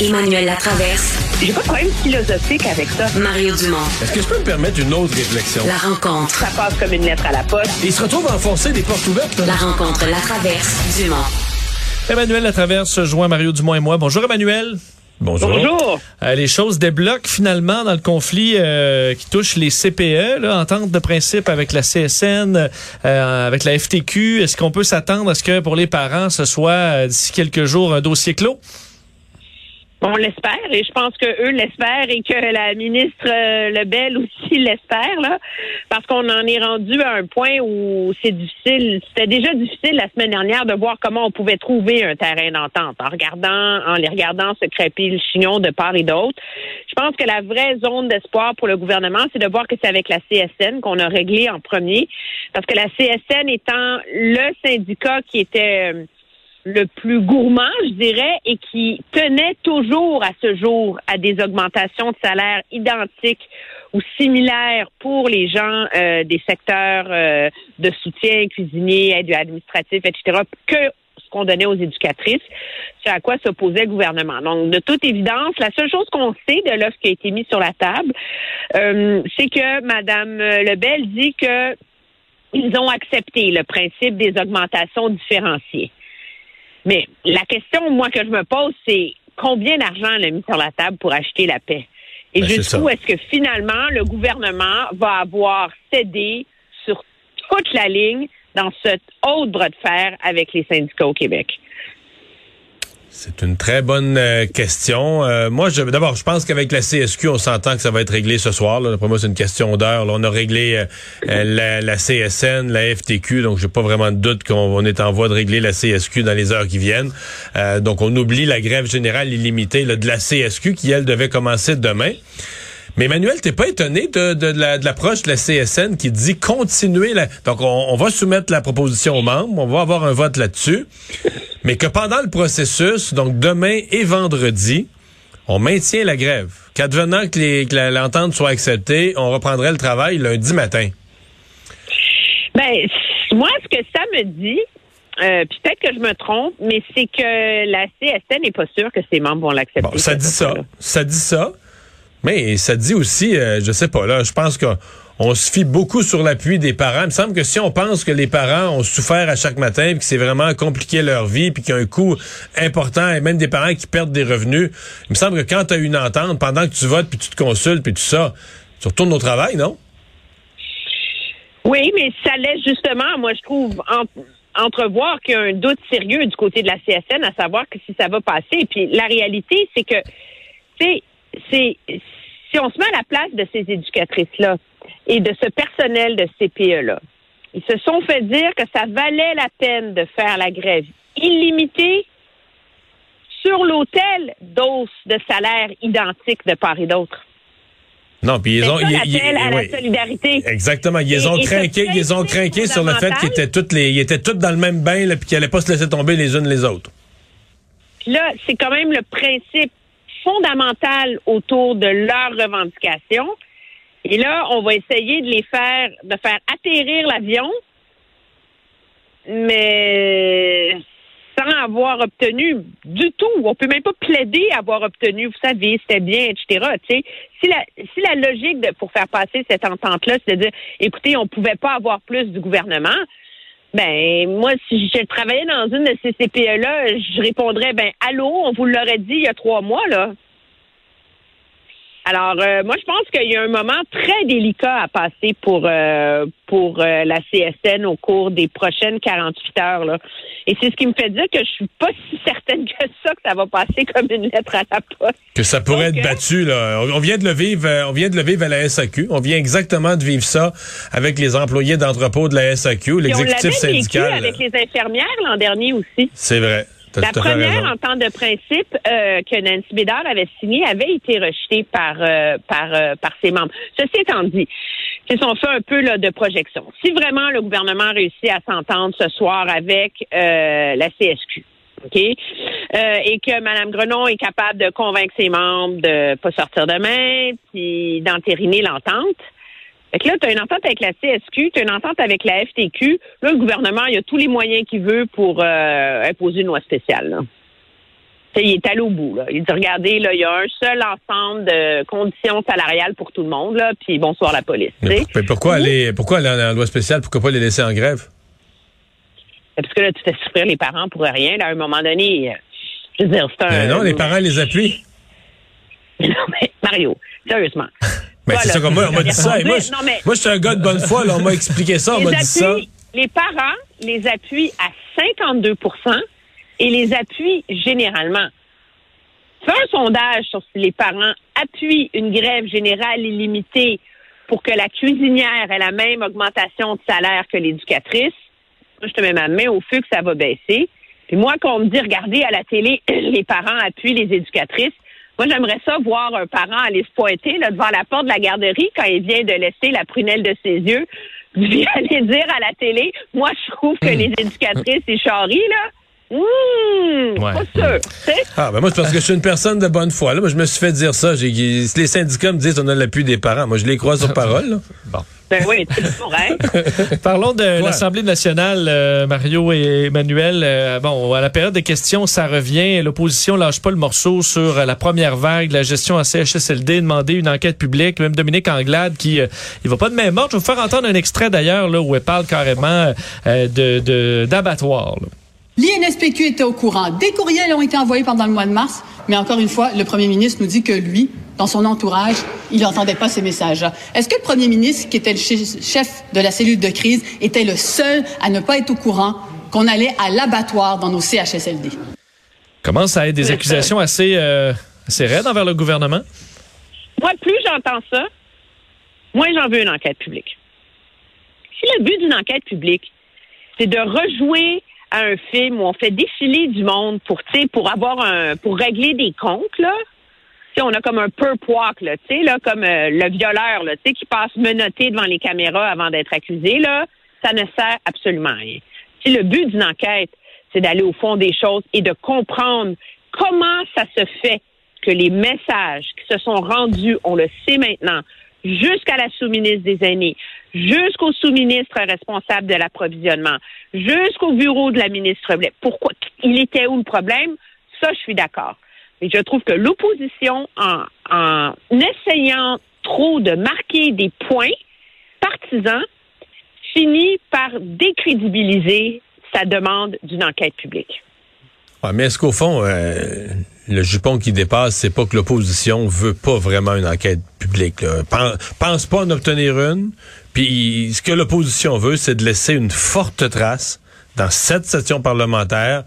Emmanuel Latraverse. J'ai pas de problème philosophique avec ça. Mario Dumont. Est-ce que je peux me permettre une autre réflexion? La rencontre. Ça passe comme une lettre à la poste. Et il se retrouve à enfoncer des portes ouvertes. La rencontre, la traverse, Dumont. Emmanuel Latraverse joint Mario Dumont et moi. Bonjour Emmanuel. Bonjour. Bonjour. Euh, les choses débloquent finalement dans le conflit euh, qui touche les CPE, là, entente de principe avec la CSN, euh, avec la FTQ. Est-ce qu'on peut s'attendre à ce que pour les parents, ce soit d'ici quelques jours un dossier clos? On l'espère et je pense que eux l'espèrent et que la ministre euh, Lebel aussi l'espère là, parce qu'on en est rendu à un point où c'est difficile. C'était déjà difficile la semaine dernière de voir comment on pouvait trouver un terrain d'entente en regardant, en les regardant se crêper le chignon de part et d'autre. Je pense que la vraie zone d'espoir pour le gouvernement, c'est de voir que c'est avec la CSN qu'on a réglé en premier, parce que la CSN étant le syndicat qui était euh, le plus gourmand, je dirais, et qui tenait toujours à ce jour à des augmentations de salaire identiques ou similaires pour les gens euh, des secteurs euh, de soutien, cuisiniers, aide administratif, etc., que ce qu'on donnait aux éducatrices, c'est à quoi s'opposait le gouvernement. Donc, de toute évidence, la seule chose qu'on sait de l'offre qui a été mise sur la table, euh, c'est que Mme Lebel dit que ils ont accepté le principe des augmentations différenciées. Mais la question, moi, que je me pose, c'est combien d'argent elle a mis sur la table pour acheter la paix? Et ben, jusqu'où est-ce que finalement le gouvernement va avoir cédé sur toute la ligne dans ce haut bras de fer avec les syndicats au Québec? C'est une très bonne euh, question. Euh, moi, d'abord, je pense qu'avec la CSQ, on s'entend que ça va être réglé ce soir. Là. Pour moi, c'est une question d'heure. On a réglé euh, la, CSN, la FTQ, donc j'ai pas vraiment de doute qu'on est en voie de régler la CSQ dans les heures qui viennent. donc, on oublie la grève générale illimitée de la CSQ qui, elle, devait commencer demain. Mais Emmanuel, t'es pas étonné de, l'approche de la CSN qui dit continuer la... Donc, on, va soumettre la proposition aux membres, on va avoir un vote là-dessus, mais que pendant le processus, donc demain et vendredi, on maintient la grève. Qu'advenant que l'entente soit acceptée, on reprendrait le travail lundi matin. Ben, moi, ce que ça me dit, euh, peut-être que je me trompe, mais c'est que la CSN n'est pas sûre que ses membres vont l'accepter. Bon, ça dit ça. Ça dit ça. Mais ça dit aussi, euh, je sais pas, là, je pense qu'on se fie beaucoup sur l'appui des parents. Il me semble que si on pense que les parents ont souffert à chaque matin, puis que c'est vraiment compliqué leur vie, puis qu'il y a un coût important, et même des parents qui perdent des revenus, il me semble que quand tu as une entente, pendant que tu votes, puis tu te consultes, puis tout ça, tu retournes au travail, non? Oui, mais ça laisse justement, moi je trouve, entrevoir qu'il y a un doute sérieux du côté de la CSN à savoir que si ça va passer. Puis la réalité, c'est que, tu c'est si on se met à la place de ces éducatrices-là et de ce personnel de CPE-là, ils se sont fait dire que ça valait la peine de faire la grève illimitée sur l'hôtel d'os de salaire identique de part et d'autre. Non, puis ils ont ça, à la solidarité. Exactement, ils ont craqué, ils ont craqué sur le fait qu'ils étaient toutes les ils étaient toutes dans le même bain là puis qu'ils allaient pas se laisser tomber les unes les autres. Là, c'est quand même le principe fondamentales autour de leurs revendications. Et là, on va essayer de les faire, de faire atterrir l'avion, mais sans avoir obtenu du tout. On peut même pas plaider avoir obtenu, vous savez, c'était bien, etc. si la, si la logique pour faire passer cette entente-là, c'est de dire, écoutez, on pouvait pas avoir plus du gouvernement, ben, moi, si je travaillais dans une de ces CPE-là, je répondrais, ben, allô, on vous l'aurait dit il y a trois mois, là. Alors, euh, moi, je pense qu'il y a un moment très délicat à passer pour euh, pour euh, la CSN au cours des prochaines 48 heures. Là. Et c'est ce qui me fait dire que je suis pas si certaine que ça que ça va passer comme une lettre à la poste. Que ça pourrait être battu. Là. On vient de le vivre. On vient de le vivre à la SAQ. On vient exactement de vivre ça avec les employés d'entrepôt de la SAQ, l'exécutif syndical. avec les infirmières l'an dernier aussi. C'est vrai. La première entente de principe euh, que Nancy Bédard avait signée avait été rejetée par euh, par euh, par ses membres. Ceci étant dit, c'est son fait un peu là, de projection. Si vraiment le gouvernement réussit à s'entendre ce soir avec la CSQ, OK? et que Mme Grenon est capable de convaincre ses membres de pas sortir demain, puis d'entériner l'entente, fait que là, tu as une entente avec la CSQ, tu as une entente avec la FTQ. Là, le gouvernement, il a tous les moyens qu'il veut pour euh, imposer une loi spéciale. il est allé au bout. Là. Il dit, regardez, là, il y a un seul ensemble de conditions salariales pour tout le monde, là, puis bonsoir la police. Mais, pourquoi, aller, pourquoi aller en, loi spéciale? Pourquoi pas les laisser en grève? Parce que là, tu fais souffrir les parents pour rien. Là, à un moment donné, je veux dire, c'est un... Mais non, les parents les appuient. non, mais Mario, sérieusement. Mais c'est ça comme moi, on m'a dit ça. moi, je, moi, je suis un gars de bonne foi, là, on m'a expliqué ça, on m'a dit ça. Les parents les appuient à 52% et les appuient généralement. Fais un sondage sur si les parents appuient une grève générale illimitée pour que la cuisinière ait la même augmentation de salaire que l'éducatrice. Moi, je te mets ma main au feu que ça va baisser. Puis moi, quand on me dit, regardez à la télé, les parents appuient les éducatrices, moi, j'aimerais ça voir un parent aller se pointer là, devant la porte de la garderie quand il vient de laisser la prunelle de ses yeux, puis aller dire à la télé, moi, je trouve que hmm. les éducatrices, c'est charrie, là. Mmh, pas sûr. Ah, ben moi, c'est parce que je suis une personne de bonne foi. Là. Moi, je me suis fait dire ça. J'ai, les syndicats me disent qu'on a l'appui des parents. Moi, je les crois sur parole. Bon. Ben oui, c'est Parlons de l'Assemblée nationale, euh, Mario et Emmanuel. Euh, bon, à la période des questions, ça revient. L'opposition lâche pas le morceau sur la première vague, la gestion à CHSLD, demander une enquête publique. Même Dominique Anglade, qui euh, il va pas de même ordre. Je vais vous faire entendre un extrait d'ailleurs là où elle parle carrément de d'abattoir. L'INSPQ était au courant. Des courriels ont été envoyés pendant le mois de mars, mais encore une fois, le premier ministre nous dit que lui, dans son entourage, il n'entendait pas ces messages-là. Est-ce que le premier ministre, qui était le chef de la cellule de crise, était le seul à ne pas être au courant qu'on allait à l'abattoir dans nos CHSLD? Comment ça a des accusations assez, euh, assez raides envers le gouvernement? Moi, plus j'entends ça, moins j'en veux une enquête publique. Si le but d'une enquête publique, c'est de rejouer à un film où on fait défiler du monde pour, pour avoir un, pour régler des comptes, là. on a comme un perp là, tu sais, là, comme euh, le violeur, là, tu sais, qui passe menotté devant les caméras avant d'être accusé, là. Ça ne sert absolument à rien. Si le but d'une enquête, c'est d'aller au fond des choses et de comprendre comment ça se fait que les messages qui se sont rendus, on le sait maintenant, jusqu'à la sous-ministre des aînés, jusqu'au sous-ministre responsable de l'approvisionnement, jusqu'au bureau de la ministre. Pourquoi? Il était où le problème? Ça, je suis d'accord. Mais je trouve que l'opposition, en essayant trop de marquer des points partisans, finit par décrédibiliser sa demande d'une enquête publique. Mais est-ce qu'au fond, euh, le jupon qui dépasse, c'est pas que l'opposition veut pas vraiment une enquête publique. Pense, pas en obtenir une. Puis ce que l'opposition veut, c'est de laisser une forte trace dans cette session parlementaire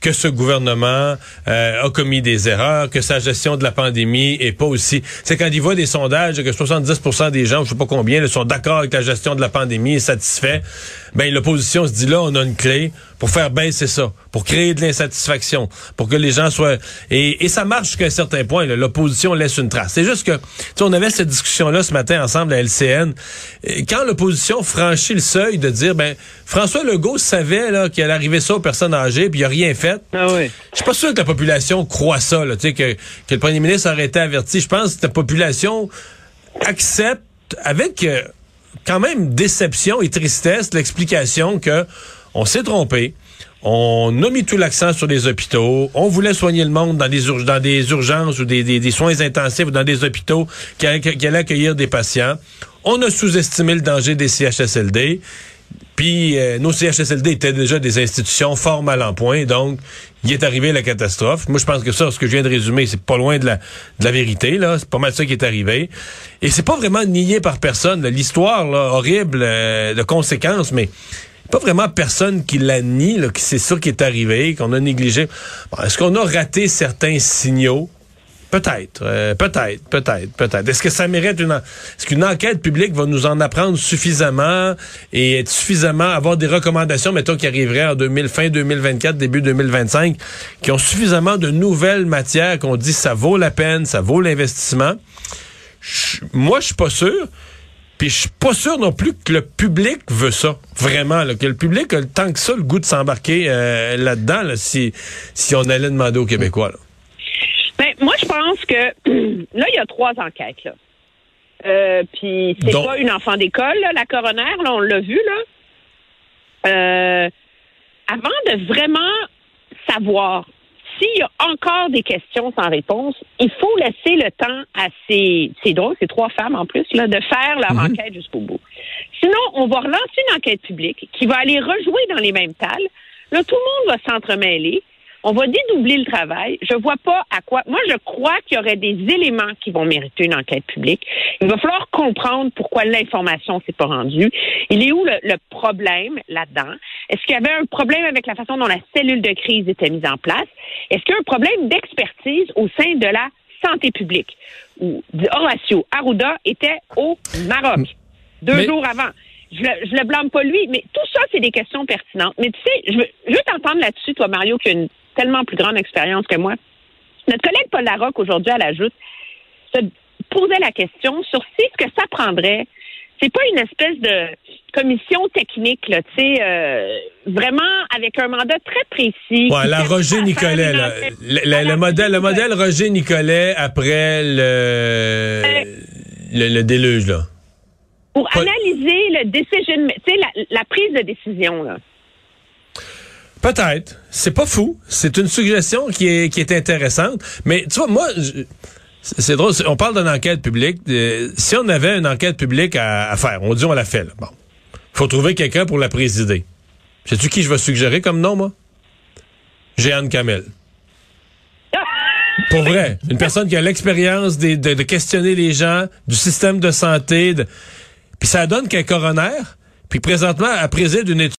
que ce gouvernement euh, a commis des erreurs, que sa gestion de la pandémie est pas aussi. C'est quand il voit des sondages que 70% des gens, je sais pas combien, sont d'accord avec la gestion de la pandémie et satisfaits. Ben l'opposition se dit là, on a une clé pour faire baisser ça, pour créer de l'insatisfaction, pour que les gens soient et, et ça marche jusqu'à un certain point. L'opposition laisse une trace. C'est juste que tu on avait cette discussion là ce matin ensemble à LCN. Quand l'opposition franchit le seuil de dire ben François Legault savait là qu'il allait arriver ça aux personnes âgées puis il a rien fait ah oui. Je suis pas sûr que la population croit ça, là, que, que le premier ministre aurait été averti. Je pense que la population accepte avec euh, quand même déception et tristesse l'explication que on s'est trompé. On a mis tout l'accent sur les hôpitaux. On voulait soigner le monde dans des, urgences ou des, soins intensifs ou dans des hôpitaux qui, qui allaient accueillir des patients. On a sous-estimé le danger des CHSLD. Puis euh, nos CHSLD étaient déjà des institutions fort mal en point, donc il est arrivé la catastrophe. Moi, je pense que ça, ce que je viens de résumer, c'est pas loin de la, vérité. là. C'est pas mal ça qui est arrivé. Et c'est pas vraiment nié par personne. L'histoire horrible euh, de conséquences, mais pas vraiment personne qui la nie, là, qui c'est ça qui est arrivé, qu'on a négligé. Est-ce qu'on a raté certains signaux? Peut-être, euh, peut-être, peut-être, peut-être. Est-ce que ça mérite une... Est-ce qu'une enquête publique va nous en apprendre suffisamment et être suffisamment... avoir des recommandations, mettons, qui arriveraient en 2000, fin 2024, début 2025, qui ont suffisamment de nouvelles matières qu'on dit ça vaut la peine, ça vaut l'investissement? Moi, je suis pas sûr. Puis je suis pas sûr non plus que le public veut ça, vraiment, que le public a tant que ça le goût de s'embarquer euh, là-dedans, si, si on allait demander aux Québécois. Je pense que là, il y a trois enquêtes. Là. Euh, puis c'est pas une enfant d'école, la coroner, là, on l'a vu, là. Euh, avant de vraiment savoir s'il y a encore des questions sans réponse, il faut laisser le temps à ces, c'est drôle, ces trois femmes en plus, là, de faire leur Mhm. enquête jusqu'au bout. Sinon, on va relancer une enquête publique qui va aller rejouer dans les mêmes talles. Là, tout le monde va s'entremêler. On va dédoubler le travail. Je vois pas à quoi. Moi, je crois qu'il y aurait des éléments qui vont mériter une enquête publique. Il va falloir comprendre pourquoi l'information s'est pas rendue. Il est où le, le problème là-dedans? Est-ce qu'il y avait un problème avec la façon dont la cellule de crise était mise en place? Est-ce qu'il y a un problème d'expertise au sein de la santé publique? Où Horacio Arruda était au Maroc deux Mais- jours avant. Je le, je le blâme pas lui, mais tout ça, c'est des questions pertinentes. Mais tu sais, je veux, je veux t'entendre là-dessus, toi, Mario, qui a une tellement plus grande expérience que moi. Notre collègue Paul Larocque, aujourd'hui, à la Joute, se posait la question sur si ce que ça prendrait, c'est pas une espèce de commission technique, là, tu sais, euh, vraiment avec un mandat très précis. Ouais, la Roger Nicolet, là. Le, modèle, le modèle Roger Nicolet après le, le, le déluge, là. Pour Paul- analyser le decision, tu sais, la, la prise de décision, là. Peut-être. C'est pas fou. C'est une suggestion qui est, intéressante. Mais tu vois, moi, c'est drôle. On parle d'une enquête publique. Euh, si on avait une enquête publique à, faire, on dit on la fait. Là. Bon. faut trouver quelqu'un pour la présider. Sais-tu qui je vais suggérer comme nom, moi? Jeanne Kamel. Pour vrai. Une personne qui a l'expérience de, questionner les gens, du système de santé. Puis ça donne qu'un coroner, puis présentement, elle préside une étude